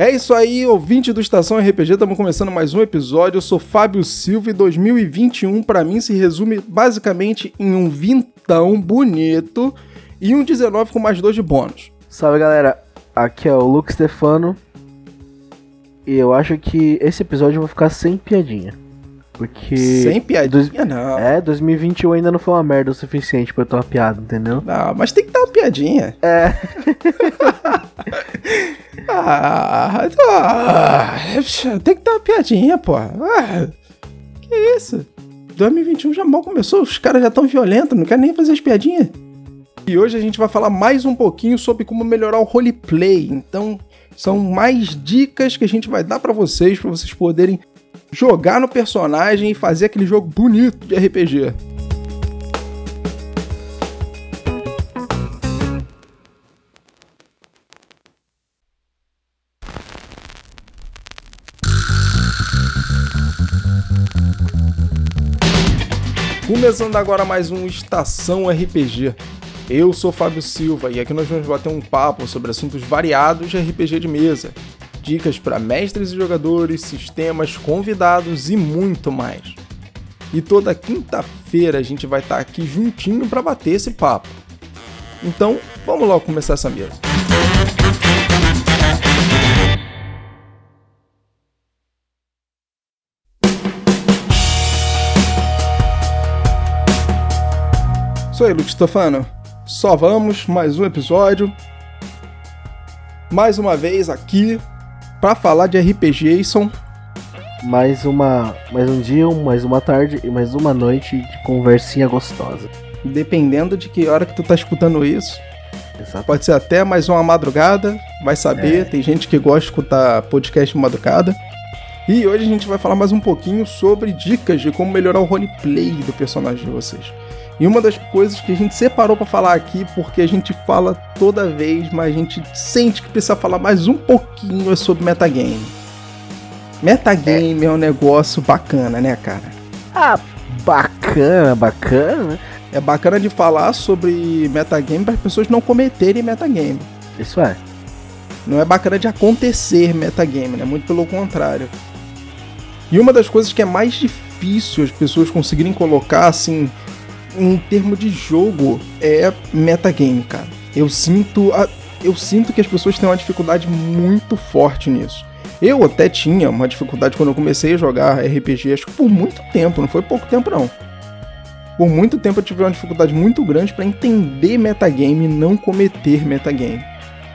É isso aí, ouvinte do Estação RPG, estamos começando mais um episódio. Eu sou Fábio Silva e 2021 para mim se resume basicamente em um vintão bonito e um 19 com mais dois de bônus. Salve galera, aqui é o Luke Stefano e eu acho que esse episódio eu vou ficar sem piadinha. Porque. Sem piadinha, dois... não. É, 2021 ainda não foi uma merda o suficiente pra eu ter uma piada, entendeu? Não, mas tem que dar uma piadinha. É. ah, ah, tem que dar uma piadinha, pô. Ah, que isso? 2021 já mal começou, os caras já estão violentos, não querem nem fazer as piadinhas. E hoje a gente vai falar mais um pouquinho sobre como melhorar o roleplay. Então, são mais dicas que a gente vai dar para vocês, para vocês poderem jogar no personagem e fazer aquele jogo bonito de RPG. Começando agora mais um Estação RPG. Eu sou Fábio Silva e aqui nós vamos bater um papo sobre assuntos variados de RPG de mesa dicas para mestres e jogadores, sistemas, convidados e muito mais. E toda quinta-feira a gente vai estar tá aqui juntinho para bater esse papo. Então, vamos logo começar essa mesa. Sou aí, Luke Stefano. Só vamos, mais um episódio. Mais uma vez aqui para falar de RPG, são mais uma, mais um dia, mais uma tarde e mais uma noite de conversinha gostosa. Dependendo de que hora que tu tá escutando isso. Exato. Pode ser até mais uma madrugada, vai saber. É. Tem gente que gosta de escutar podcast de madrugada. E hoje a gente vai falar mais um pouquinho sobre dicas de como melhorar o roleplay do personagem de vocês. E uma das coisas que a gente separou para falar aqui, porque a gente fala toda vez, mas a gente sente que precisa falar mais um pouquinho é sobre metagame. Metagame é. é um negócio bacana, né, cara? Ah, bacana, bacana. É bacana de falar sobre metagame para as pessoas não cometerem metagame. Isso é. Não é bacana de acontecer metagame, né? Muito pelo contrário. E uma das coisas que é mais difícil as pessoas conseguirem colocar assim em termos de jogo, é metagame, cara. Eu sinto, a, eu sinto que as pessoas têm uma dificuldade muito forte nisso. Eu até tinha uma dificuldade quando eu comecei a jogar RPG, acho que por muito tempo, não foi pouco tempo não. Por muito tempo eu tive uma dificuldade muito grande para entender metagame e não cometer metagame.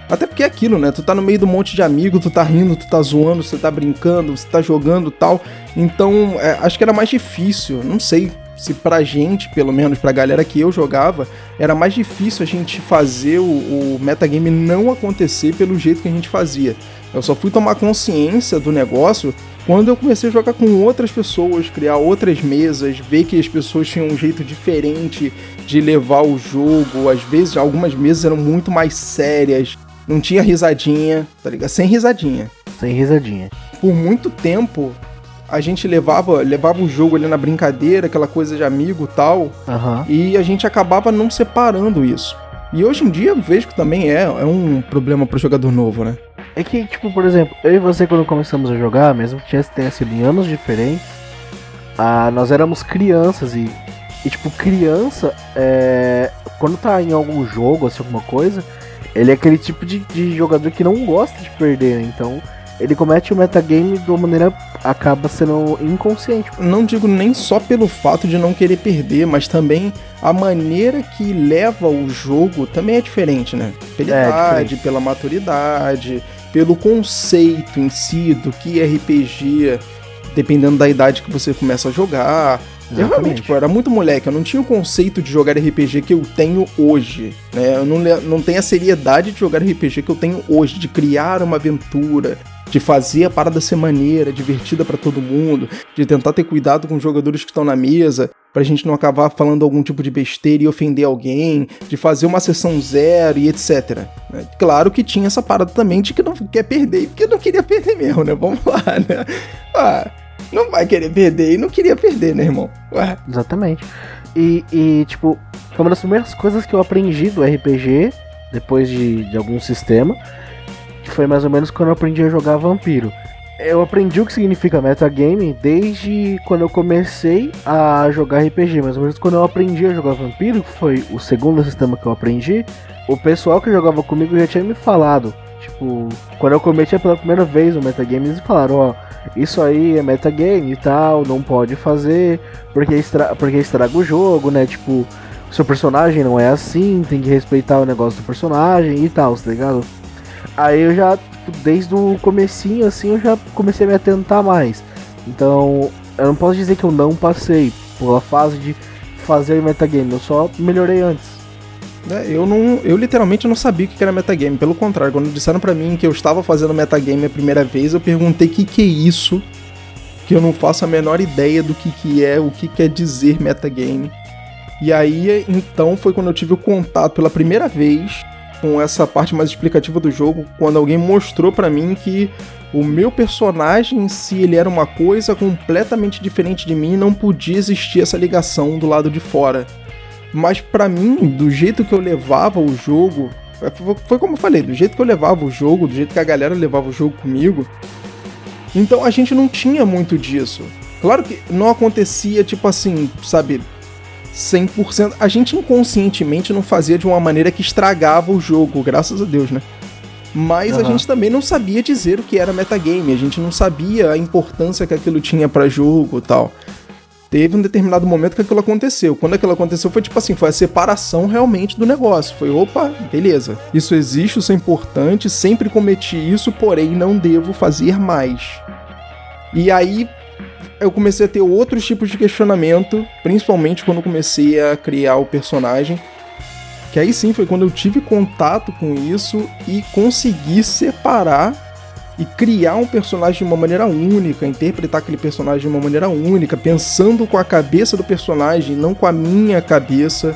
Até porque é aquilo, né? Tu tá no meio um monte de amigo, tu tá rindo, tu tá zoando, você tá brincando, você tá jogando tal. Então, é, acho que era mais difícil, não sei se pra gente, pelo menos pra galera que eu jogava, era mais difícil a gente fazer o, o metagame não acontecer pelo jeito que a gente fazia. Eu só fui tomar consciência do negócio quando eu comecei a jogar com outras pessoas, criar outras mesas, ver que as pessoas tinham um jeito diferente de levar o jogo. Às vezes, algumas mesas eram muito mais sérias, não tinha risadinha, tá ligado? Sem risadinha. Sem risadinha. Por muito tempo, a gente levava, levava o jogo ali na brincadeira, aquela coisa de amigo tal, uhum. e a gente acabava não separando isso. E hoje em dia eu vejo que também é, é um problema pro jogador novo, né? É que, tipo, por exemplo, eu e você quando começamos a jogar, mesmo que tenha sido em anos diferentes, ah, nós éramos crianças e, e tipo, criança, é, quando tá em algum jogo, assim, alguma coisa, ele é aquele tipo de, de jogador que não gosta de perder, né? Então ele comete o metagame de uma maneira acaba sendo inconsciente. Não digo nem só pelo fato de não querer perder, mas também a maneira que leva o jogo também é diferente, né? Pela é, idade, pela maturidade, pelo conceito em si do que é RPG, dependendo da idade que você começa a jogar. Eu realmente, era muito moleque, eu não tinha o conceito de jogar RPG que eu tenho hoje, né? Eu não, não tenho a seriedade de jogar RPG que eu tenho hoje, de criar uma aventura, de fazer a parada ser maneira, divertida para todo mundo, de tentar ter cuidado com os jogadores que estão na mesa, pra gente não acabar falando algum tipo de besteira e ofender alguém, de fazer uma sessão zero e etc. Né? Claro que tinha essa parada também de que não quer perder, porque não queria perder mesmo, né? Vamos lá, né? Ah, não vai querer perder e não queria perder, né, irmão? Ué. Exatamente. E, e, tipo, foi uma das primeiras coisas que eu aprendi do RPG, depois de, de algum sistema, foi mais ou menos quando eu aprendi a jogar Vampiro. Eu aprendi o que significa metagame desde quando eu comecei a jogar RPG, mais ou menos quando eu aprendi a jogar Vampiro, que foi o segundo sistema que eu aprendi, o pessoal que jogava comigo já tinha me falado. Tipo, quando eu cometi pela primeira vez o metagame, eles falaram, ó, isso aí é metagame e tal, não pode fazer, porque, estra porque estraga o jogo, né? Tipo, seu personagem não é assim, tem que respeitar o negócio do personagem e tal, tá ligado? Aí eu já, desde o comecinho, assim, eu já comecei a me atentar mais. Então, eu não posso dizer que eu não passei pela fase de fazer metagame, eu só melhorei antes. É, eu não, eu literalmente não sabia o que era metagame. Pelo contrário, quando disseram para mim que eu estava fazendo metagame a primeira vez, eu perguntei o que, que é isso, que eu não faço a menor ideia do que, que é, o que quer dizer metagame. E aí, então, foi quando eu tive o contato pela primeira vez com essa parte mais explicativa do jogo, quando alguém mostrou para mim que o meu personagem em si ele era uma coisa completamente diferente de mim, não podia existir essa ligação do lado de fora. Mas para mim, do jeito que eu levava o jogo, é, foi como eu falei, do jeito que eu levava o jogo, do jeito que a galera levava o jogo comigo, então a gente não tinha muito disso. Claro que não acontecia, tipo assim, sabe, 100%. A gente inconscientemente não fazia de uma maneira que estragava o jogo, graças a Deus, né? Mas uhum. a gente também não sabia dizer o que era metagame, a gente não sabia a importância que aquilo tinha para jogo e tal teve um determinado momento que aquilo aconteceu. Quando aquilo aconteceu, foi tipo assim, foi a separação realmente do negócio. Foi, opa, beleza. Isso existe, isso é importante, sempre cometi isso, porém não devo fazer mais. E aí eu comecei a ter outros tipos de questionamento, principalmente quando comecei a criar o personagem. Que aí sim foi quando eu tive contato com isso e consegui separar e criar um personagem de uma maneira única, interpretar aquele personagem de uma maneira única, pensando com a cabeça do personagem, não com a minha cabeça.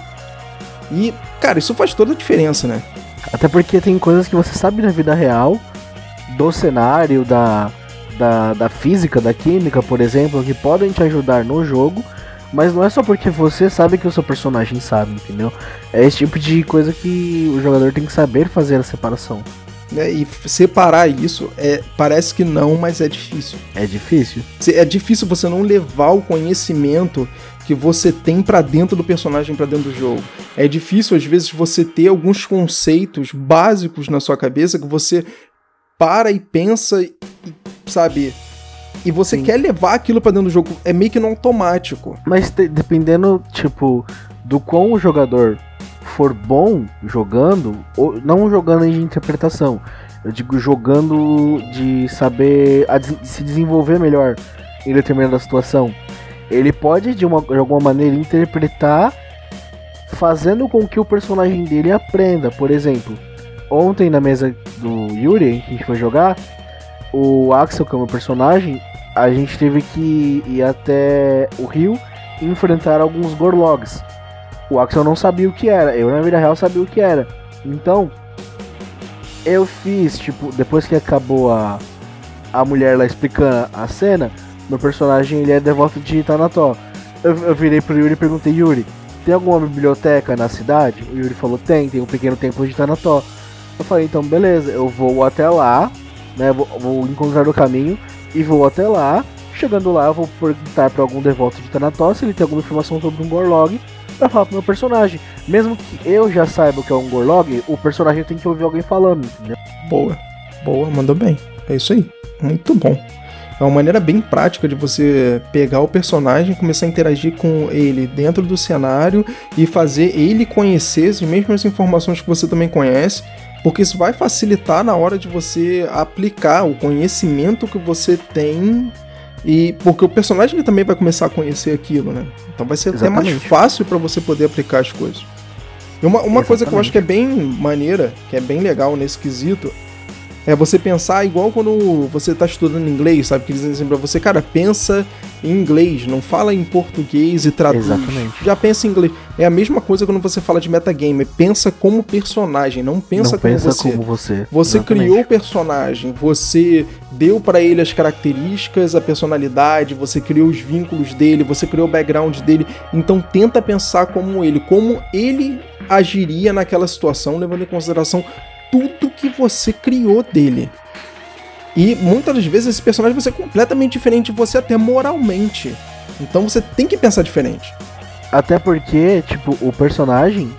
E, cara, isso faz toda a diferença, né? Até porque tem coisas que você sabe na vida real, do cenário, da, da, da física, da química, por exemplo, que podem te ajudar no jogo, mas não é só porque você sabe que o seu personagem sabe, entendeu? É esse tipo de coisa que o jogador tem que saber fazer a separação. Né? E separar isso é parece que não, mas é difícil. É difícil. É difícil você não levar o conhecimento que você tem para dentro do personagem, para dentro do jogo. É difícil às vezes você ter alguns conceitos básicos na sua cabeça que você para e pensa e, sabe, e você Sim. quer levar aquilo para dentro do jogo, é meio que no automático. Mas dependendo, tipo, do quão o jogador for bom jogando, ou não jogando de interpretação, eu digo jogando de saber de se desenvolver melhor em determinada situação, ele pode de, uma, de alguma maneira interpretar fazendo com que o personagem dele aprenda. Por exemplo, ontem na mesa do Yuri, que a gente foi jogar, o Axel, que é o meu personagem, a gente teve que ir até o rio e enfrentar alguns Gorlogs. O Axel não sabia o que era, eu na vida real sabia o que era. Então, eu fiz, tipo, depois que acabou a, a mulher lá explicando a cena, meu personagem ele é devoto de Tanató. Eu, eu virei pro Yuri e perguntei, Yuri, tem alguma biblioteca na cidade? O Yuri falou, tem, tem um pequeno templo de Tanató. Eu falei, então beleza, eu vou até lá, né? Vou, vou encontrar o caminho e vou até lá. Chegando lá, eu vou perguntar para algum devoto de Tanató se ele tem alguma informação sobre um Gorlog pra falar pro meu personagem. Mesmo que eu já saiba o que é um Gorlog, o personagem tem que ouvir alguém falando, entendeu? Boa, boa, mandou bem. É isso aí. Muito bom. É uma maneira bem prática de você pegar o personagem, começar a interagir com ele dentro do cenário e fazer ele conhecer as mesmas informações que você também conhece, porque isso vai facilitar na hora de você aplicar o conhecimento que você tem e porque o personagem também vai começar a conhecer aquilo, né? Então vai ser Exatamente. até mais fácil para você poder aplicar as coisas. E uma, uma coisa que eu acho que é bem maneira, que é bem legal nesse quesito, é você pensar igual quando você está estudando inglês, sabe? Que eles dizem pra você, cara, pensa em inglês, não fala em português e traduz. Exatamente. Já pensa em inglês. É a mesma coisa quando você fala de metagame. Pensa como personagem, não pensa, não como, pensa você. como você. Você criou o personagem, você deu para ele as características, a personalidade, você criou os vínculos dele, você criou o background dele. Então tenta pensar como ele, como ele agiria naquela situação, levando em consideração tudo que você criou dele. E muitas das vezes esse personagem vai ser completamente diferente de você até moralmente. Então você tem que pensar diferente. Até porque, tipo, o personagem,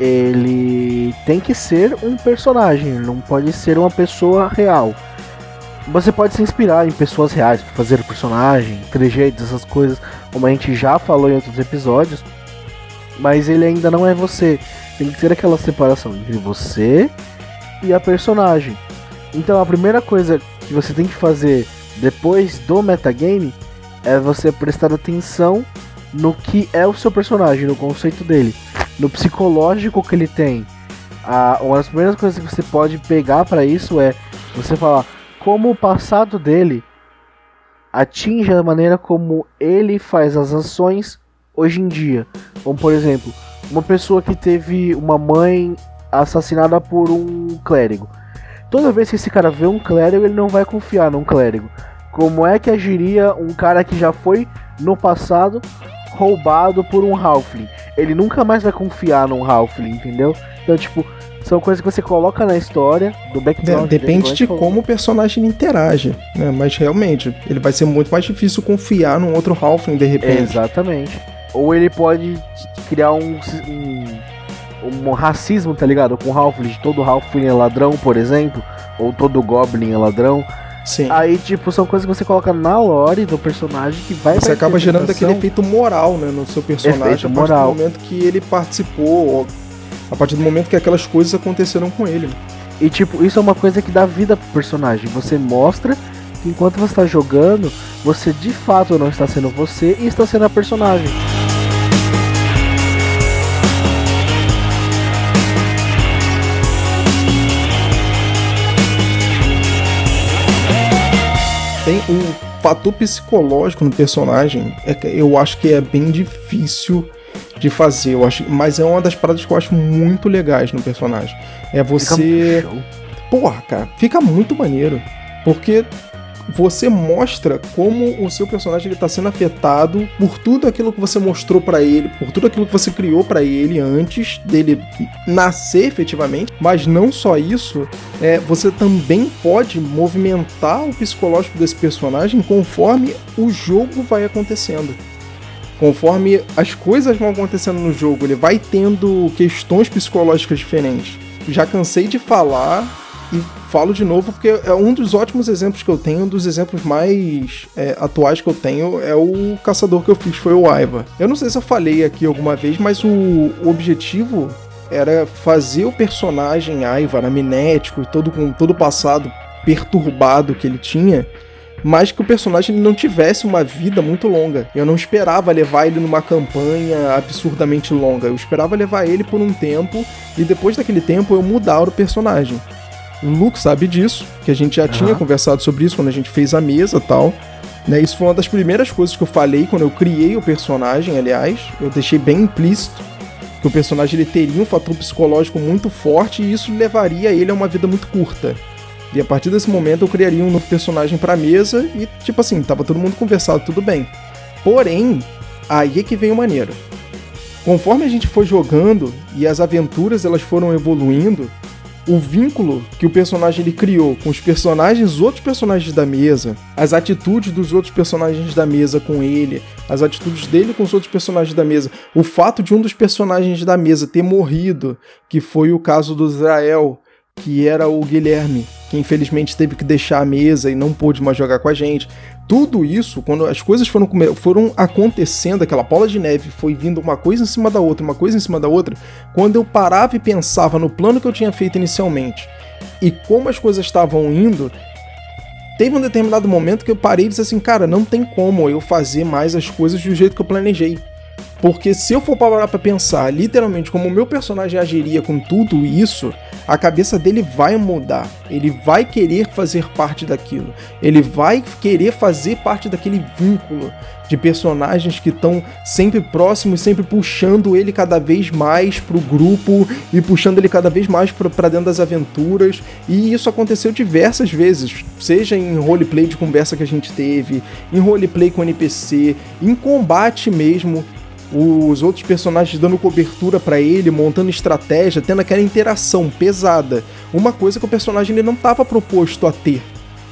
ele tem que ser um personagem, não pode ser uma pessoa real. Você pode se inspirar em pessoas reais para fazer o personagem, trejeitos, essas coisas, como a gente já falou em outros episódios, mas ele ainda não é você. Tem que ter aquela separação entre você e a personagem. Então a primeira coisa que você tem que fazer depois do metagame é você prestar atenção no que é o seu personagem, no conceito dele, no psicológico que ele tem. Ah, uma das primeiras coisas que você pode pegar para isso é você falar como o passado dele atinge a maneira como ele faz as ações hoje em dia. Como por exemplo, uma pessoa que teve uma mãe assassinada por um clérigo. Toda vez que esse cara vê um clérigo, ele não vai confiar num clérigo. Como é que agiria um cara que já foi no passado roubado por um Halfling? Ele nunca mais vai confiar num Halfling, entendeu? Então, tipo, são coisas que você coloca na história do background. É, depende de como o personagem interage, né? Mas realmente, ele vai ser muito mais difícil confiar num outro Halfling de repente. exatamente. Ou ele pode criar um, um um racismo, tá ligado? Com Halfling, todo Halfling é ladrão, por exemplo, ou todo Goblin é ladrão. Sim. Aí, tipo, são coisas que você coloca na lore do personagem que vai Você acaba gerando aquele efeito moral, né, no seu personagem efeito a partir moral. do momento que ele participou, a partir do momento que aquelas coisas aconteceram com ele. E, tipo, isso é uma coisa que dá vida pro personagem. Você mostra que enquanto você está jogando, você de fato não está sendo você e está sendo a personagem. Tem um fator psicológico no personagem, é, eu acho que é bem difícil de fazer, eu acho, mas é uma das paradas que eu acho muito legais no personagem. É você. Porra, cara, fica muito maneiro. Porque você mostra como o seu personagem está sendo afetado por tudo aquilo que você mostrou para ele, por tudo aquilo que você criou para ele antes dele nascer efetivamente. Mas não só isso, é, você também pode movimentar o psicológico desse personagem conforme o jogo vai acontecendo. Conforme as coisas vão acontecendo no jogo, ele vai tendo questões psicológicas diferentes. Já cansei de falar e falo de novo porque é um dos ótimos exemplos que eu tenho, um dos exemplos mais é, atuais que eu tenho é o caçador que eu fiz, foi o Aiva. Eu não sei se eu falei aqui alguma vez, mas o, o objetivo era fazer o personagem Aiva amnético e todo com todo o passado perturbado que ele tinha, mas que o personagem não tivesse uma vida muito longa. Eu não esperava levar ele numa campanha absurdamente longa. Eu esperava levar ele por um tempo e depois daquele tempo eu mudar o personagem. O Luke sabe disso, que a gente já uhum. tinha conversado sobre isso quando a gente fez a mesa tal. Né, isso foi uma das primeiras coisas que eu falei quando eu criei o personagem, aliás. Eu deixei bem implícito que o personagem ele teria um fator psicológico muito forte e isso levaria ele a uma vida muito curta. E a partir desse momento eu criaria um novo personagem pra mesa e, tipo assim, tava todo mundo conversado, tudo bem. Porém, aí é que vem o maneiro. Conforme a gente foi jogando e as aventuras elas foram evoluindo, o vínculo que o personagem ele criou com os personagens, os outros personagens da mesa, as atitudes dos outros personagens da mesa com ele, as atitudes dele com os outros personagens da mesa, o fato de um dos personagens da mesa ter morrido, que foi o caso do Israel, que era o Guilherme, que infelizmente teve que deixar a mesa e não pôde mais jogar com a gente. Tudo isso, quando as coisas foram, foram acontecendo, aquela bola de neve foi vindo uma coisa em cima da outra, uma coisa em cima da outra, quando eu parava e pensava no plano que eu tinha feito inicialmente e como as coisas estavam indo, teve um determinado momento que eu parei e disse assim, cara, não tem como eu fazer mais as coisas do jeito que eu planejei. Porque se eu for parar pra pensar literalmente como o meu personagem agiria com tudo isso, a cabeça dele vai mudar. Ele vai querer fazer parte daquilo. Ele vai querer fazer parte daquele vínculo de personagens que estão sempre próximos, sempre puxando ele cada vez mais pro grupo e puxando ele cada vez mais para dentro das aventuras. E isso aconteceu diversas vezes, seja em roleplay de conversa que a gente teve, em roleplay com NPC, em combate mesmo os outros personagens dando cobertura para ele, montando estratégia, tendo aquela interação pesada. Uma coisa que o personagem ele não estava proposto a ter.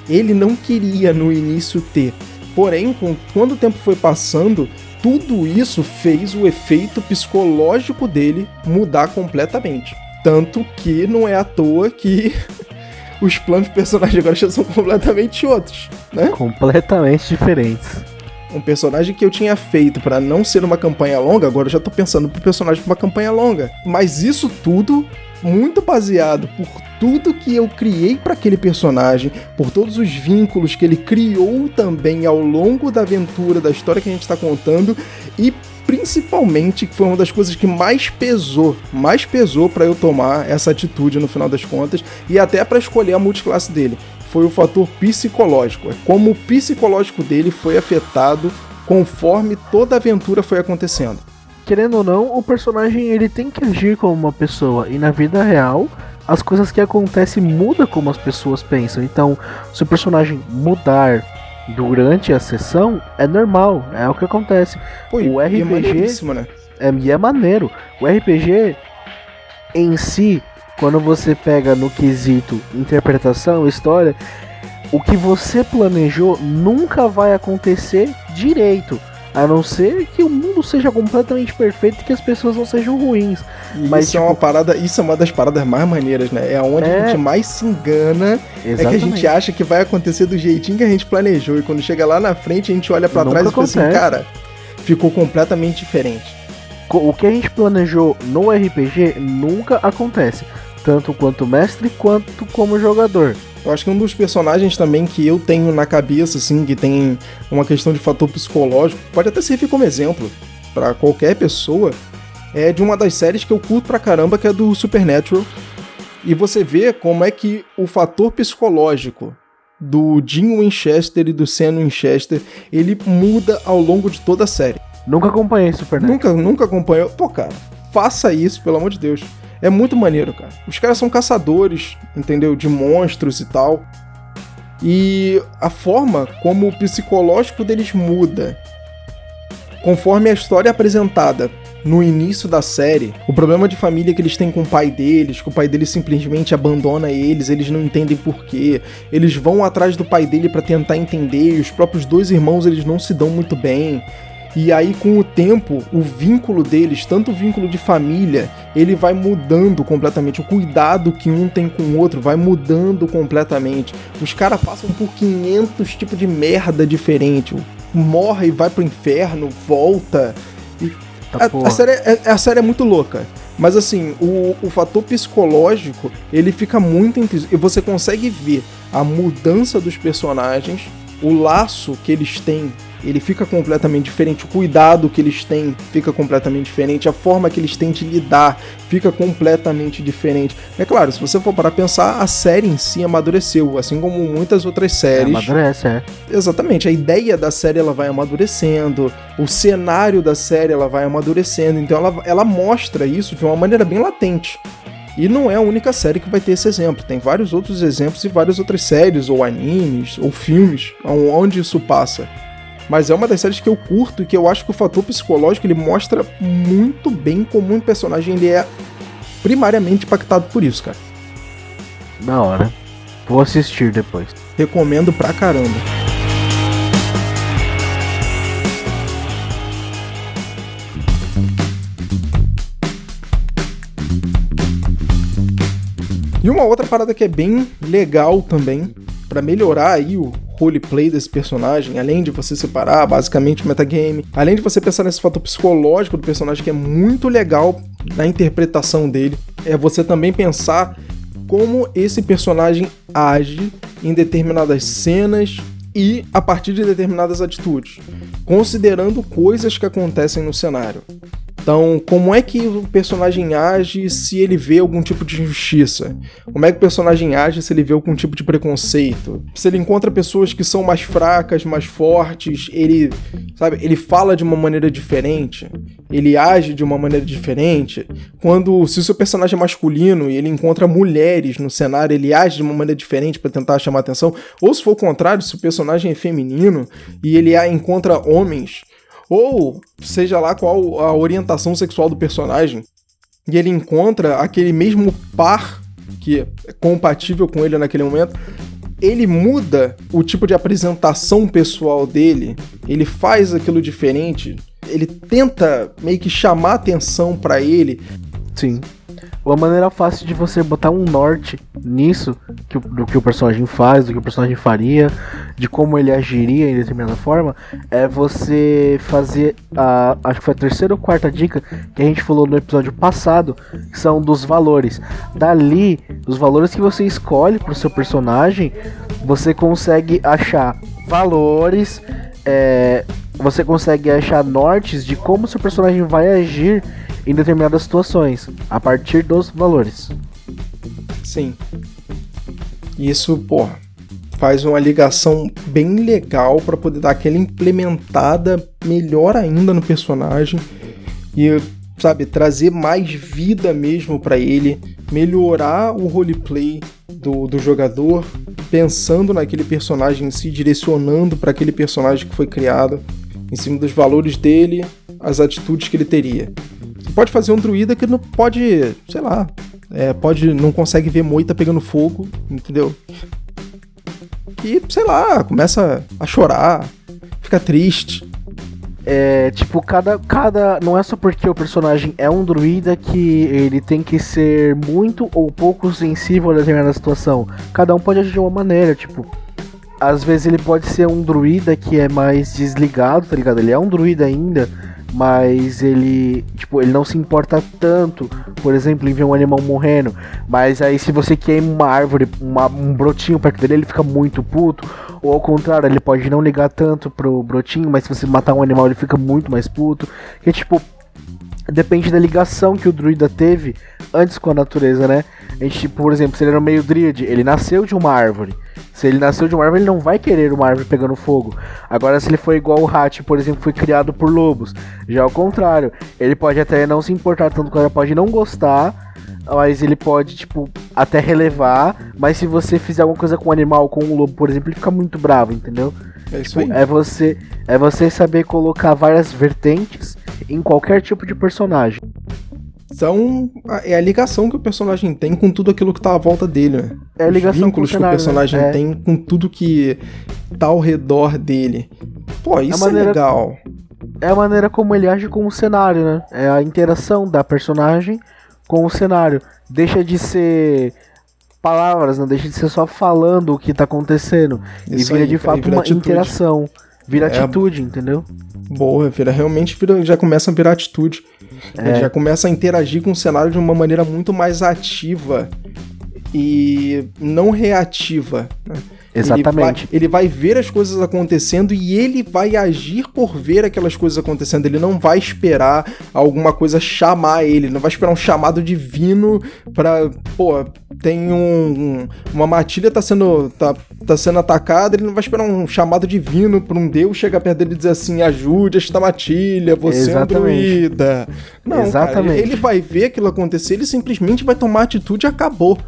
Ele não queria no início ter. Porém, com, quando o tempo foi passando, tudo isso fez o efeito psicológico dele mudar completamente. Tanto que não é à toa que os planos de personagem agora já são completamente outros, né? Completamente diferentes. Um personagem que eu tinha feito para não ser uma campanha longa, agora eu já tô pensando pro personagem pra uma campanha longa. Mas isso tudo muito baseado por tudo que eu criei para aquele personagem, por todos os vínculos que ele criou também ao longo da aventura da história que a gente está contando e principalmente que foi uma das coisas que mais pesou, mais pesou para eu tomar essa atitude no final das contas e até para escolher a multiclasse dele. Foi o fator psicológico, é como o psicológico dele foi afetado conforme toda a aventura foi acontecendo. Querendo ou não, o personagem ele tem que agir como uma pessoa e na vida real as coisas que acontecem mudam como as pessoas pensam. Então, se o personagem mudar durante a sessão é normal, é o que acontece. Pô, o RPG é, né? é, é maneiro. O RPG em si, quando você pega no quesito interpretação, história, o que você planejou nunca vai acontecer direito. A não ser que o mundo seja completamente perfeito e que as pessoas não sejam ruins. E Mas, isso tipo... é uma tipo, parada, isso é uma das paradas mais maneiras, né? É onde é... a gente mais se engana. Exatamente. É que a gente acha que vai acontecer do jeitinho que a gente planejou. E quando chega lá na frente, a gente olha para trás e fala assim, cara, ficou completamente diferente. O que a gente planejou no RPG nunca acontece. Tanto quanto mestre quanto como jogador. Eu acho que um dos personagens também que eu tenho na cabeça, assim, que tem uma questão de fator psicológico, pode até servir como exemplo para qualquer pessoa, é de uma das séries que eu curto pra caramba, que é do Supernatural. E você vê como é que o fator psicológico do Jim Winchester e do Sam Winchester, ele muda ao longo de toda a série. Nunca acompanhei Supernatural. Nunca, nunca acompanhou. Pô, cara, faça isso, pelo amor de Deus. É muito maneiro, cara. Os caras são caçadores, entendeu? De monstros e tal. E a forma como o psicológico deles muda conforme a história é apresentada no início da série, o problema de família que eles têm com o pai deles, que o pai deles simplesmente abandona eles, eles não entendem porquê, eles vão atrás do pai dele para tentar entender, e os próprios dois irmãos eles não se dão muito bem. E aí, com o tempo, o vínculo deles, tanto o vínculo de família, ele vai mudando completamente. O cuidado que um tem com o outro vai mudando completamente. Os caras passam por 500 tipos de merda diferente. Morre e vai pro inferno, volta. E tá a, a, série é, a série é muito louca. Mas assim, o, o fator psicológico, ele fica muito E você consegue ver a mudança dos personagens, o laço que eles têm ele fica completamente diferente, o cuidado que eles têm fica completamente diferente, a forma que eles têm de lidar fica completamente diferente. É claro, se você for para pensar, a série em si amadureceu, assim como muitas outras séries. É, amadurece, é. Exatamente, a ideia da série ela vai amadurecendo, o cenário da série ela vai amadurecendo, então ela, ela mostra isso de uma maneira bem latente. E não é a única série que vai ter esse exemplo. Tem vários outros exemplos e várias outras séries, ou animes, ou filmes, onde isso passa. Mas é uma das séries que eu curto e que eu acho que o fator psicológico ele mostra muito bem como um personagem ele é primariamente impactado por isso, cara. Da hora. Vou assistir depois. Recomendo pra caramba. E uma outra parada que é bem legal também, para melhorar aí o roleplay desse personagem, além de você separar basicamente o metagame, além de você pensar nesse fator psicológico do personagem que é muito legal na interpretação dele, é você também pensar como esse personagem age em determinadas cenas e a partir de determinadas atitudes, considerando coisas que acontecem no cenário. Então, como é que o personagem age se ele vê algum tipo de injustiça? Como é que o personagem age se ele vê algum tipo de preconceito? Se ele encontra pessoas que são mais fracas, mais fortes, ele, sabe, ele fala de uma maneira diferente, ele age de uma maneira diferente. Quando se o seu personagem é masculino e ele encontra mulheres no cenário, ele age de uma maneira diferente para tentar chamar atenção, ou se for o contrário, se o personagem é feminino e ele encontra homens ou seja lá qual a orientação sexual do personagem, e ele encontra aquele mesmo par que é compatível com ele naquele momento, ele muda o tipo de apresentação pessoal dele, ele faz aquilo diferente, ele tenta meio que chamar atenção para ele. Sim. Uma maneira fácil de você botar um norte nisso, que, do que o personagem faz, do que o personagem faria, de como ele agiria em determinada forma, é você fazer a. Acho que foi a terceira ou quarta dica que a gente falou no episódio passado, que são dos valores. Dali, os valores que você escolhe pro seu personagem, você consegue achar valores. É, você consegue achar nortes de como seu personagem vai agir em determinadas situações, a partir dos valores. Sim. Isso, pô, faz uma ligação bem legal para poder dar aquela implementada melhor ainda no personagem e, sabe, trazer mais vida mesmo para ele, melhorar o roleplay do, do jogador, pensando naquele personagem em si, direcionando para aquele personagem que foi criado, em cima dos valores dele, as atitudes que ele teria pode fazer um druida que não pode, sei lá, é, pode não consegue ver moita pegando fogo, entendeu? E, sei lá, começa a chorar, fica triste. É, tipo, cada, cada. Não é só porque o personagem é um druida que ele tem que ser muito ou pouco sensível a determinada situação. Cada um pode agir de uma maneira, tipo. Às vezes ele pode ser um druida que é mais desligado, tá ligado? Ele é um druida ainda, mas ele, tipo, ele não se importa tanto, por exemplo, em ver um animal morrendo. Mas aí se você queima uma árvore, uma, um brotinho perto dele, ele fica muito puto. Ou ao contrário, ele pode não ligar tanto pro brotinho, mas se você matar um animal, ele fica muito mais puto. Que tipo, depende da ligação que o druida teve antes com a natureza, né? A gente, por exemplo, se ele era meio dríade, ele nasceu de uma árvore. Se ele nasceu de uma árvore, ele não vai querer uma árvore pegando fogo. Agora, se ele foi igual o Hat, por exemplo, foi criado por lobos, já ao contrário, ele pode até não se importar tanto com ela, pode não gostar, mas ele pode, tipo, até relevar. Mas se você fizer alguma coisa com um animal, com um lobo, por exemplo, ele fica muito bravo, entendeu? É isso tipo, aí. É você, é você saber colocar várias vertentes em qualquer tipo de personagem são é a ligação que o personagem tem com tudo aquilo que tá à volta dele, né? É a ligação Os vínculos que o personagem né? é. tem com tudo que tá ao redor dele. Pô, isso é, maneira... é legal. É a maneira como ele age com o cenário, né? É a interação da personagem com o cenário. Deixa de ser palavras, não deixa de ser só falando o que tá acontecendo. Isso e vira aí, de fato vira uma atitude. interação. Vira É. atitude, entendeu? Boa, vira realmente vira, já começa a virar atitude. É. Já começa a interagir com o cenário de uma maneira muito mais ativa e não reativa. né? Exatamente. Ele vai, ele vai ver as coisas acontecendo e ele vai agir por ver aquelas coisas acontecendo. Ele não vai esperar alguma coisa chamar ele, não vai esperar um chamado divino pra. Pô, tem um. um- uma matilha tá sendo. Tá, tá sendo atacada, ele não vai esperar um chamado divino pra um deus chegar perto dele e dizer assim: ajude esta matilha, você é um Exatamente. druida. Não, Exatamente. Cara, ele vai ver aquilo acontecer, ele simplesmente vai tomar atitude e acabou.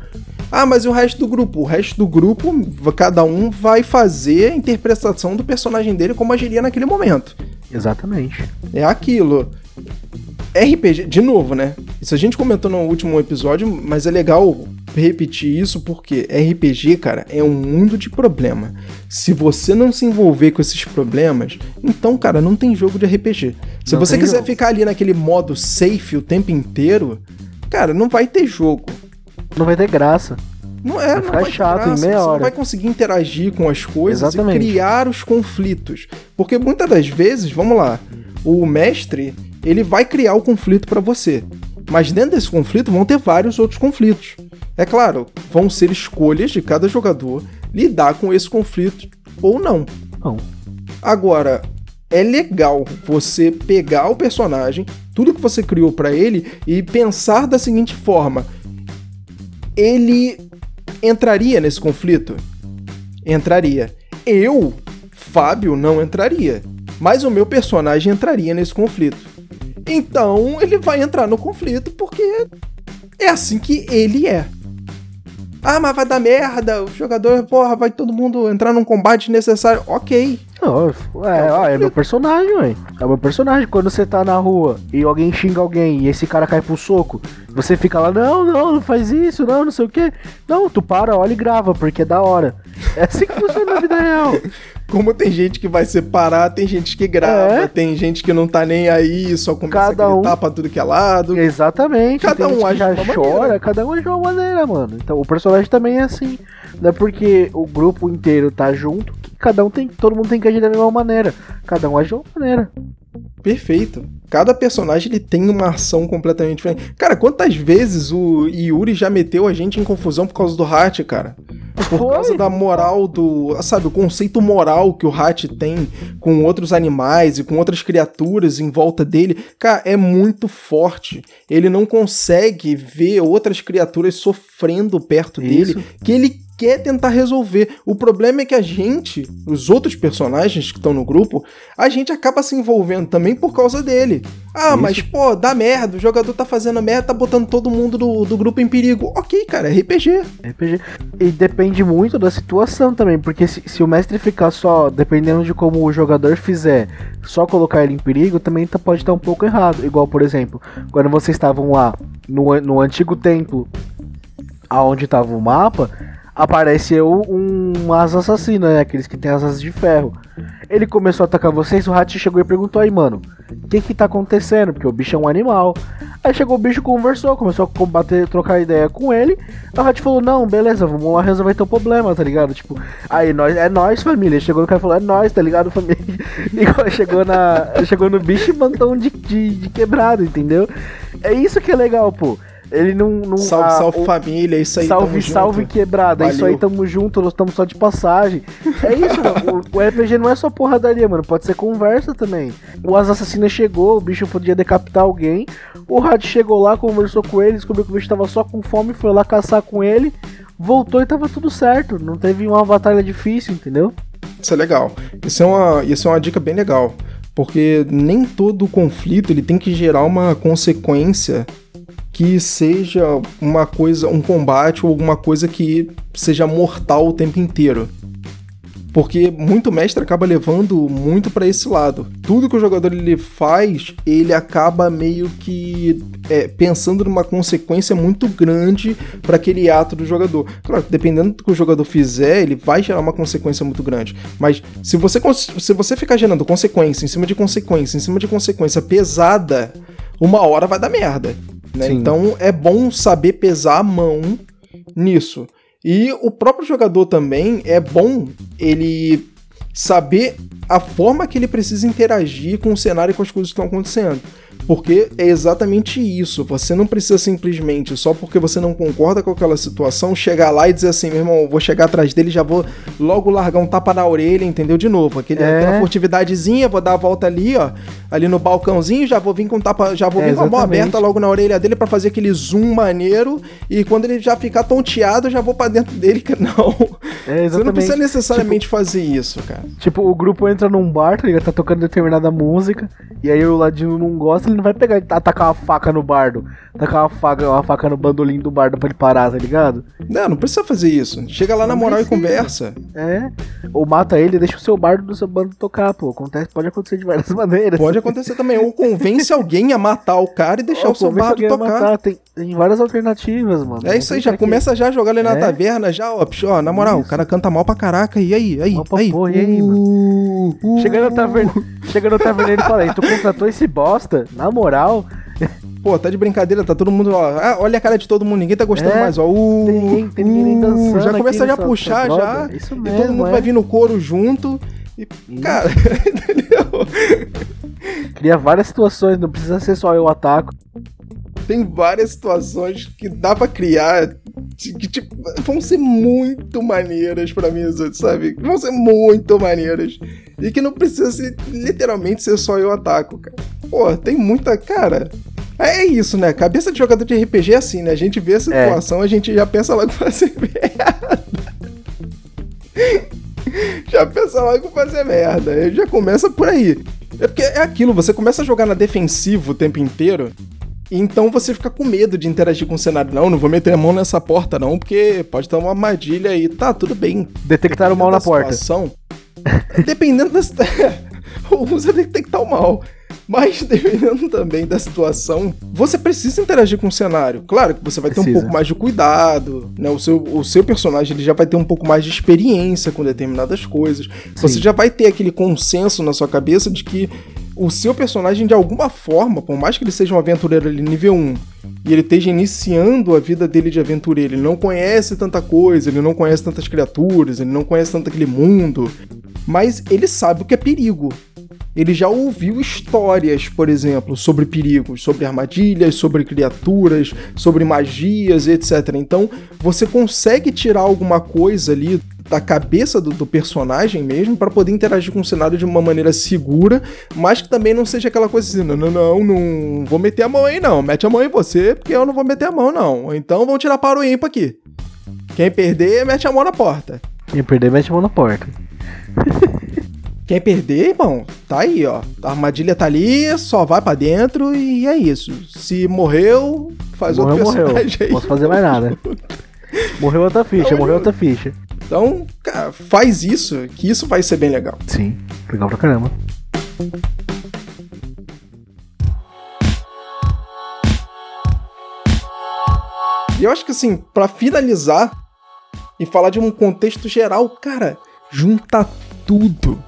Ah, mas e o resto do grupo? O resto do grupo, cada um vai fazer a interpretação do personagem dele como agiria naquele momento. Exatamente. É aquilo. RPG, de novo, né? Isso a gente comentou no último episódio, mas é legal repetir isso porque RPG, cara, é um mundo de problema. Se você não se envolver com esses problemas, então, cara, não tem jogo de RPG. Se Não você quiser jogo. ficar ali naquele modo safe o tempo inteiro, cara, não vai ter jogo. Não vai ter graça. Não é, Vai não vai chato em graça, meia você não hora. vai conseguir interagir com as coisas Exatamente. e criar os conflitos. Porque muitas das vezes, vamos lá, o mestre, ele vai criar o conflito pra você. Mas dentro desse conflito vão ter vários outros conflitos. É claro, vão ser escolhas de cada jogador lidar com esse conflito ou não. Não. Agora, é legal você pegar o personagem, tudo que você criou pra ele e pensar da seguinte forma: ele entraria nesse conflito? Entraria. Eu, Fábio, não entraria. Mas o meu personagem entraria nesse conflito. Então ele vai entrar no conflito porque é assim que ele é. Ah, mas vai dar merda, o jogador, porra, vai todo mundo entrar num combate necessário. Ok. Não, é, ó, é meu personagem, ué. É meu personagem. Quando você tá na rua e alguém xinga alguém e esse cara cai pro soco, você fica lá, não, não, não faz isso, não, não sei o que. Não, tu para, olha e grava, porque é da hora. É assim que funciona na vida real. Como tem gente que vai separar, tem gente que grava, é. tem gente que não tá nem aí, só começa cada a gritar um... pra tudo que é lado. Exatamente. Cada um age já chora, maneira. cada um age de uma maneira, mano. Então o personagem também é assim. Não é porque o grupo inteiro tá junto que cada um tem. Todo mundo tem que agir da mesma maneira. Cada um age de uma maneira. Perfeito. Cada personagem ele tem uma ação completamente diferente. Cara, quantas vezes o Yuri já meteu a gente em confusão por causa do Hat, cara? Por Foi? causa da moral do. Sabe, o conceito moral que o Hat tem com outros animais e com outras criaturas em volta dele. Cara, é muito forte. Ele não consegue ver outras criaturas sofrendo perto Isso. dele. Que ele quer tentar resolver. O problema é que a gente, os outros personagens que estão no grupo, a gente acaba se envolvendo também por causa dele. Ah, Isso. mas pô, dá merda, o jogador tá fazendo merda, tá botando todo mundo do, do grupo em perigo. Ok, cara, é RPG. RPG. E depende muito da situação também, porque se, se o mestre ficar só, dependendo de como o jogador fizer, só colocar ele em perigo, também tá, pode estar um pouco errado. Igual, por exemplo, quando vocês estavam lá no, no antigo templo, aonde tava o mapa, apareceu um asa assassino, né? Aqueles que tem asas de ferro. Ele começou a atacar vocês, o Hat chegou e perguntou aí, mano, o que que tá acontecendo? Porque o bicho é um animal. Aí chegou o bicho, conversou, começou a combater, trocar ideia com ele. Aí o Hat falou, não, beleza, vamos lá resolver teu problema, tá ligado? Tipo, aí nós, é nós, família. Chegou no cara e falou, é nós, tá ligado, família? E chegou, na, chegou no bicho e mandou um de, de, de quebrado, entendeu? É isso que é legal, pô. Ele não. não salve, salve família, isso aí. Salve, salve junto. quebrada. Valeu. Isso aí tamo junto, nós estamos só de passagem. É isso, mano. O, o, RPG não é só porradaria, mano. Pode ser conversa também. O As Assassina chegou, o bicho podia decapitar alguém. O Rad chegou lá, conversou com ele, descobriu que o bicho tava só com fome, foi lá caçar com ele. Voltou e tava tudo certo. Não teve uma batalha difícil, entendeu? Isso é legal. Isso é uma, isso é uma dica bem legal. Porque nem todo conflito ele tem que gerar uma consequência que seja uma coisa, um combate ou alguma coisa que seja mortal o tempo inteiro. Porque muito mestre acaba levando muito para esse lado. Tudo que o jogador ele faz, ele acaba meio que é, pensando numa consequência muito grande para aquele ato do jogador. Claro, dependendo do que o jogador fizer, ele vai gerar uma consequência muito grande. Mas se você, se você ficar gerando consequência em cima de consequência, em cima de consequência pesada, uma hora vai dar merda. Né? Então é bom saber pesar a mão nisso. E o próprio jogador também é bom ele saber a forma que ele precisa interagir com o cenário e com as coisas que estão acontecendo. Porque é exatamente isso. Você não precisa simplesmente, só porque você não concorda com aquela situação, chegar lá e dizer assim, meu irmão, vou chegar atrás dele já vou logo largar um tapa na orelha, entendeu? De novo. Aquele, é. Aquela furtividadezinha, vou dar a volta ali, ó. Ali no balcãozinho, já vou vir com tapa, já vou é, vir com a mão aberta logo na orelha dele para fazer aquele zoom maneiro. E quando ele já ficar tonteado, já vou para dentro dele. Não. É, você não precisa necessariamente tipo, fazer isso, cara. Tipo, o grupo entra num bar, tá ligado? Tá tocando determinada música. E aí o ladinho não gosta, ele não vai pegar e atacar uma faca no bardo. Tacar uma faca, uma faca no bandolim do bardo pra ele parar, tá ligado? Não, não precisa fazer isso. Chega lá não na moral precisa. e conversa. É. Ou mata ele e deixa o seu bardo do seu bando tocar, pô. Acontece, pode acontecer de várias maneiras. Pode acontecer também. Ou convence alguém a matar o cara e deixar Ou o seu bardo tocar. Matar. Tem, tem várias alternativas, mano. É isso aí, já começa já a jogar ali na é? taverna, já, ó, ó, na moral, isso. o cara canta mal pra caraca. E aí, aí, Opa, aí? Pô, e aí, mano? Uh, uh, chega na taverna, chega no taverneiro e fala aí, tu contratou esse bosta, na moral. Pô, tá de brincadeira, tá todo mundo, ó. Ah, olha a cara de todo mundo, ninguém tá gostando é, mais, ó. Uh, tem ninguém, tem ninguém uh, dançando. Já começa já a puxar já. Isso mesmo, e todo mundo é. vai vir no coro junto. E, cara, entendeu? Cria várias situações, não precisa ser só eu ataco. Tem várias situações que dá pra criar que tipo, vão ser muito maneiras pra mim, sabe? Vão ser muito maneiras. E que não precisa ser, literalmente ser só eu ataco, cara. Pô, tem muita. Cara. É isso, né? Cabeça de jogador de RPG é assim, né? A gente vê a situação, é. a gente já pensa logo fazer merda. já pensa logo fazer merda. Já começa por aí. É porque é aquilo, você começa a jogar na defensiva o tempo inteiro Então você fica com medo de interagir com o cenário. Não, não vou meter a mão nessa porta, não, porque pode ter uma armadilha aí. Tá, tudo bem. Detectar o mal na porta. dependendo da. Usa detectar o mal. Mas dependendo também da situação, você precisa interagir com o cenário. Claro que você vai precisa. ter um pouco mais de cuidado, né? O seu, o seu personagem ele já vai ter um pouco mais de experiência com determinadas coisas. Sim. Você já vai ter aquele consenso na sua cabeça de que o seu personagem, de alguma forma, por mais que ele seja um aventureiro ali nível 1, e ele esteja iniciando a vida dele de aventureiro, ele não conhece tanta coisa, ele não conhece tantas criaturas, ele não conhece tanto aquele mundo, mas ele sabe o que é perigo. Ele já ouviu histórias, por exemplo, sobre perigos, sobre armadilhas, sobre criaturas, sobre magias, etc. Então, você consegue tirar alguma coisa ali da cabeça do, do personagem mesmo para poder interagir com o cenário de uma maneira segura, mas que também não seja aquela coisa assim, não, não, não, não vou meter a mão aí não, mete a mão em você, porque eu não vou meter a mão não. Então vamos tirar para o ímpar aqui. Quem perder, mete a mão na porta. Quem perder, mete a mão na porta. Quem perder, irmão, tá aí, ó. A armadilha tá ali, só vai para dentro e é isso. Se morreu, faz morreu, outro personagem morreu. aí. Posso fazer mais nada. morreu outra ficha, morreu outra ficha. Então, cara, faz isso, que isso vai ser bem legal. Sim, legal pra caramba. E eu acho que assim, para finalizar e falar de um contexto geral, cara, junta tudo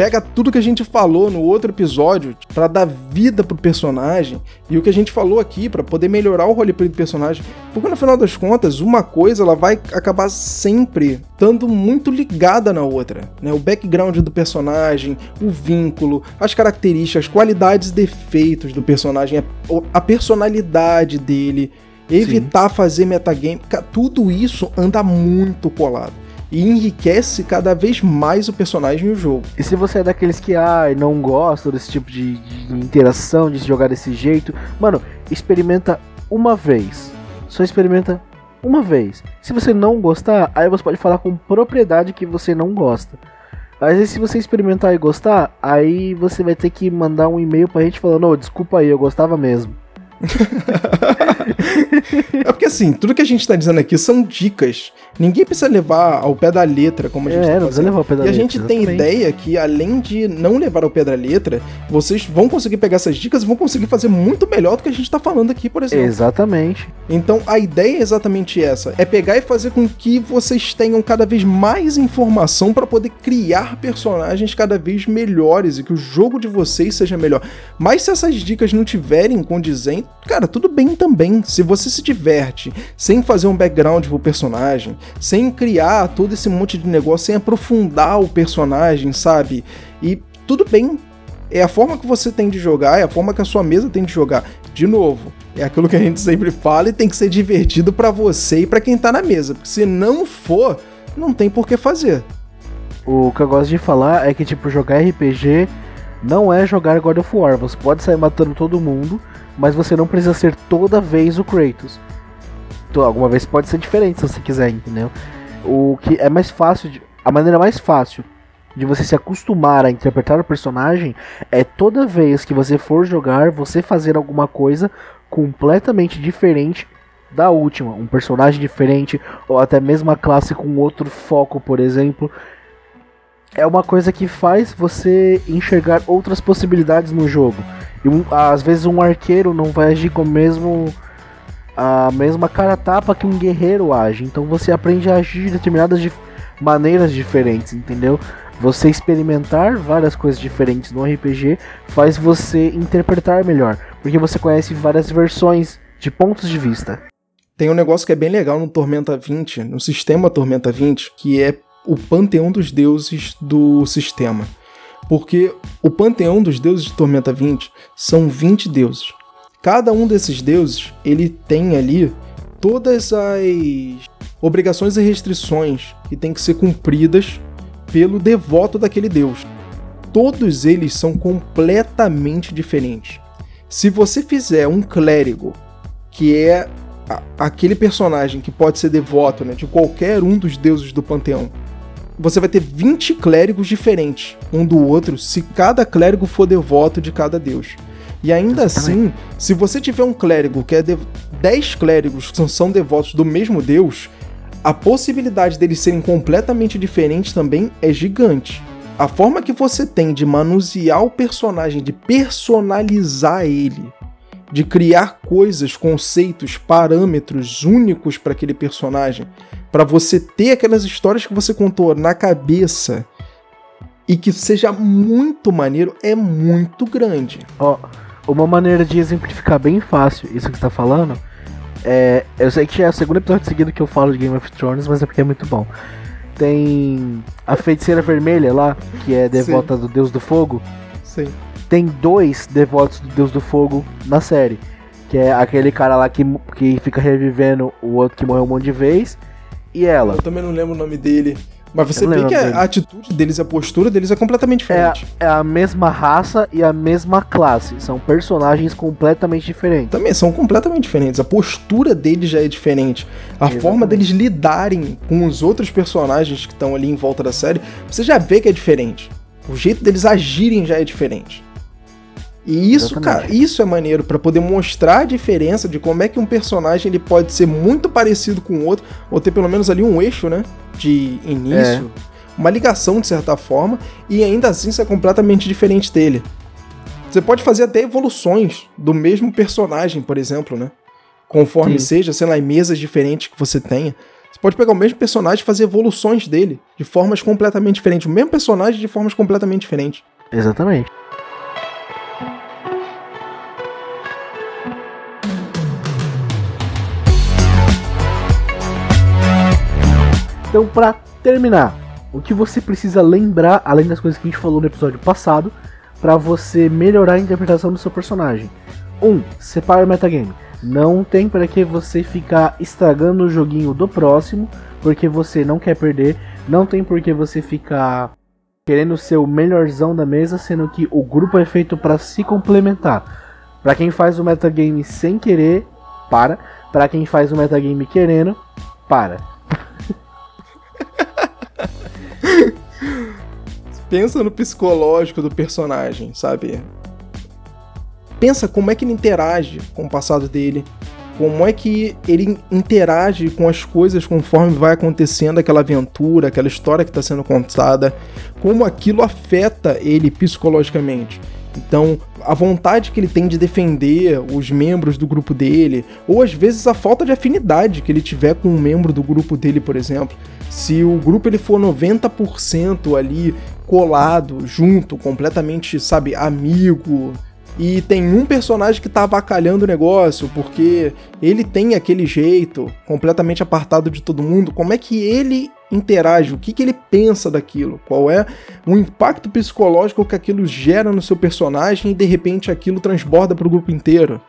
pega tudo que a gente falou no outro episódio para dar vida pro personagem e o que a gente falou aqui para poder melhorar o roleplay do personagem, porque no final das contas, uma coisa ela vai acabar sempre estando muito ligada na outra, né? O background do personagem, o vínculo, as características, as qualidades e defeitos do personagem, a personalidade dele, evitar Sim. fazer metagame, tudo isso anda muito colado e enriquece cada vez mais o personagem e o jogo. E se você é daqueles que ah, não gosta desse tipo de, de interação, de jogar desse jeito, mano, experimenta uma vez. Só experimenta uma vez. Se você não gostar, aí você pode falar com propriedade que você não gosta. Mas aí, se você experimentar e gostar, aí você vai ter que mandar um e-mail pra gente falando, oh, desculpa aí, eu gostava mesmo. é porque assim, tudo que a gente tá dizendo aqui são dicas. Ninguém precisa levar ao pé da letra, como a gente é, tá não precisa levar ao pé da e letra. A gente exatamente. tem ideia que, além de não levar ao pé da letra, vocês vão conseguir pegar essas dicas e vão conseguir fazer muito melhor do que a gente tá falando aqui, por exemplo. Exatamente. Então a ideia é exatamente essa: é pegar e fazer com que vocês tenham cada vez mais informação para poder criar personagens cada vez melhores e que o jogo de vocês seja melhor. Mas se essas dicas não tiverem condizente, cara, tudo bem também. Se você se diverte sem fazer um background pro personagem, sem criar todo esse monte de negócio, sem aprofundar o personagem, sabe? E tudo bem. É a forma que você tem de jogar, é a forma que a sua mesa tem de jogar. De novo, é aquilo que a gente sempre fala e tem que ser divertido para você e para quem tá na mesa. Porque se não for, não tem por que fazer. O que eu gosto de falar é que, tipo, jogar RPG não é jogar God of War. Você pode sair matando todo mundo, mas você não precisa ser toda vez o Kratos. Então, alguma vez pode ser diferente se você quiser, entendeu? O que é mais fácil, de, a maneira mais fácil de você se acostumar a interpretar o personagem é toda vez que você for jogar, você fazer alguma coisa completamente diferente da última, um personagem diferente ou até mesmo a classe com outro foco, por exemplo. É uma coisa que faz você enxergar outras possibilidades no jogo. E um, às vezes um arqueiro não vai agir com mesmo a mesma cara tapa que um guerreiro age. Então você aprende a agir de determinadas dif maneiras diferentes, entendeu? Você experimentar várias coisas diferentes no RPG faz você interpretar melhor, porque você conhece várias versões de pontos de vista. Tem um negócio que é bem legal no Tormenta 20, no sistema Tormenta 20, que é o panteão dos deuses do sistema. Porque o panteão dos deuses de Tormenta 20 são 20 deuses. Cada um desses deuses, ele tem ali todas as obrigações e restrições que têm que ser cumpridas pelo devoto daquele deus. Todos eles são completamente diferentes. Se você fizer um clérigo, que é aquele personagem que pode ser devoto né, de qualquer um dos deuses do panteão, você vai ter 20 clérigos diferentes um do outro se cada clérigo for devoto de cada deus. E ainda assim, se você tiver um clérigo que é de 10 clérigos que são devotos do mesmo deus, a possibilidade deles serem completamente diferentes também é gigante. A forma que você tem de manusear o personagem, de personalizar ele, de criar coisas, conceitos, parâmetros únicos para aquele personagem, para você ter aquelas histórias que você contou na cabeça e que seja muito maneiro, é muito grande. Ó, oh, uma maneira de exemplificar bem fácil isso que você tá falando é, eu sei que é o segundo episódio seguido que eu falo de Game of Thrones, mas é porque é muito bom. Tem a feiticeira vermelha lá, que é devota Sim. do Deus do Fogo. Sim. Tem dois devotos do Deus do Fogo na série. Que é aquele cara lá que, que fica revivendo o outro que morreu um monte de vez. E ela. Eu também não lembro o nome dele. Mas você vê que a atitude deles, a postura deles é completamente diferente. É, é, a mesma raça e a mesma classe. São personagens completamente diferentes. Também são completamente diferentes. A postura deles já é diferente. A Exatamente. forma deles lidarem com os outros personagens que estão ali em volta da série, você já vê que é diferente. O jeito deles agirem já é diferente. E isso, Exatamente. cara, isso é maneiro para poder mostrar a diferença de como é que um personagem ele pode ser muito parecido com o outro, ou ter pelo menos ali um eixo, né? De início, é. uma ligação de certa forma, e ainda assim ser completamente diferente dele. Você pode fazer até evoluções do mesmo personagem, por exemplo, né? Conforme Sim. seja, sei lá, em mesas diferentes que você tenha. Você pode pegar o mesmo personagem e fazer evoluções dele de formas completamente diferentes. O mesmo personagem de formas completamente diferentes. Exatamente. Então, para terminar, o que você precisa lembrar, além das coisas que a gente falou no episódio passado, para você melhorar a interpretação do seu personagem? 1. Um, separe o metagame. Não tem para que você ficar estragando o joguinho do próximo, porque você não quer perder. Não tem por que você ficar querendo ser o melhorzão da mesa, sendo que o grupo é feito para se complementar. Para quem faz o metagame sem querer, para. Para quem faz o metagame querendo, para. Pensa no psicológico do personagem, sabe? Pensa como é que ele interage com o passado dele, como é que ele interage com as coisas conforme vai acontecendo aquela aventura, aquela história que está sendo contada, como aquilo afeta ele psicologicamente. Então, a vontade que ele tem de defender os membros do grupo dele, ou às vezes a falta de afinidade que ele tiver com um membro do grupo dele, por exemplo. Se o grupo ele for 90% ali colado, junto, completamente, sabe, amigo, e tem um personagem que tá avacalhando o negócio, porque ele tem aquele jeito, completamente apartado de todo mundo, como é que ele interage, o que, que ele pensa daquilo, qual é o impacto psicológico que aquilo gera no seu personagem e de repente aquilo transborda para o grupo inteiro.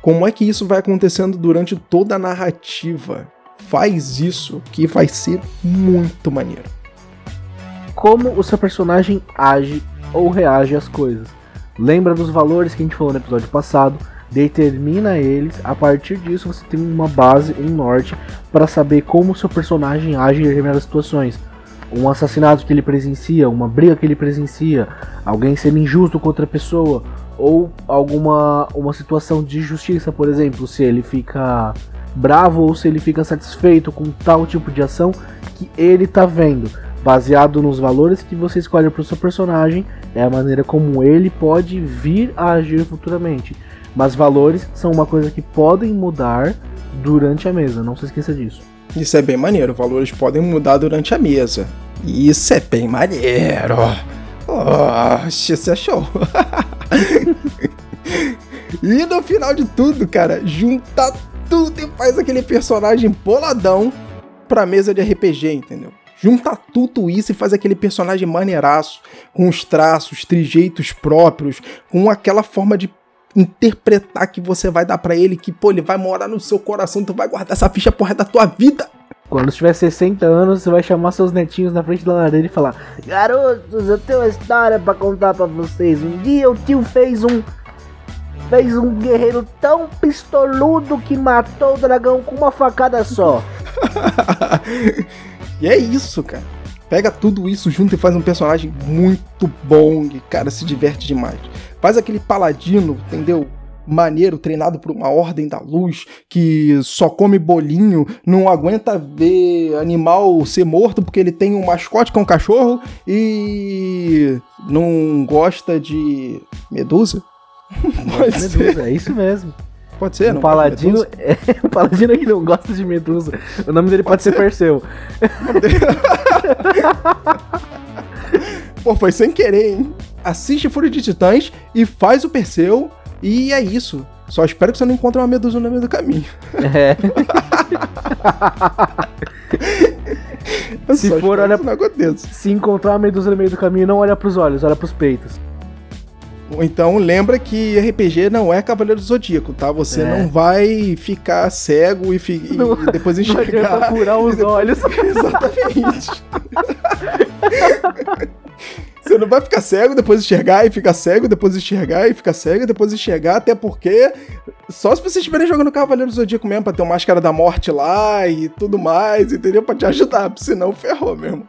Como é que isso vai acontecendo durante toda a narrativa? faz isso que vai ser muito maneiro. Como o seu personagem age ou reage às coisas. Lembra dos valores que a gente falou no episódio passado, determina eles, a partir disso você tem uma base, um norte para saber como o seu personagem age em determinadas situações. Um assassinato que ele presencia, uma briga que ele presencia, alguém sendo injusto com outra pessoa, ou alguma uma situação de justiça, por exemplo, se ele fica bravo ou se ele fica satisfeito com tal tipo de ação que ele tá vendo. Baseado nos valores que você escolhe para o seu personagem, é a maneira como ele pode vir a agir futuramente. Mas valores são uma coisa que podem mudar durante a mesa, não se esqueça disso. Isso é bem maneiro, valores podem mudar durante a mesa. Isso é bem maneiro. Oh, isso é show. e no final de tudo, cara, junta tudo e faz aquele personagem boladão pra mesa de RPG, entendeu? Junta tudo isso e faz aquele personagem maneiraço, com os traços, trejeitos próprios, com aquela forma de interpretar que você vai dar para ele, que, pô, ele vai morar no seu coração, tu vai guardar essa ficha porra da tua vida. Quando tiver 60 anos, você vai chamar seus netinhos na frente da lareira e falar: Garotos, eu tenho uma história para contar para vocês. Um dia o tio fez um fez um guerreiro tão pistoludo que matou o dragão com uma facada só. e é isso, cara. Pega tudo isso junto e faz um personagem muito bom e, cara, se diverte demais. Faz aquele paladino, entendeu? maneiro, treinado por uma ordem da luz, que só come bolinho, não aguenta ver animal ser morto porque ele tem um mascote que é um cachorro e não gosta de medusa? Pode medusa, é isso mesmo. Pode ser, um paladino, é, um paladino que não gosta de medusa. O nome dele pode, pode ser, ser Perseu. Pô, foi sem querer, hein? Assiste Fúria de Titãs e faz o Perseu e é isso. Só espero que você não encontre uma medusa no meio do caminho. É. se for, olha. Se encontrar uma medusa no meio do caminho, não olha pros olhos, olha pros peitos. Então lembra que RPG não é Cavaleiro do Zodíaco, tá? Você é. não vai ficar cego e, fi... não, e depois enxergar. Não curar os depois... olhos. Exatamente. Você não vai ficar cego, depois enxergar e ficar cego, depois enxergar e ficar cego, depois enxergar, até porque só se vocês estiverem jogando Cavaleiro do Zodíaco mesmo, pra ter uma máscara da morte lá e tudo mais, entendeu? Pra te ajudar, senão ferrou mesmo.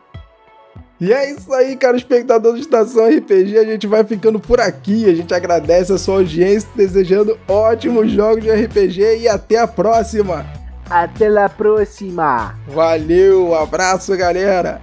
E é isso aí, cara, espectador do Estação RPG. A gente vai ficando por aqui. A gente agradece a sua audiência, desejando ótimos jogos de RPG e até a próxima. Até a próxima. Valeu, abraço, galera.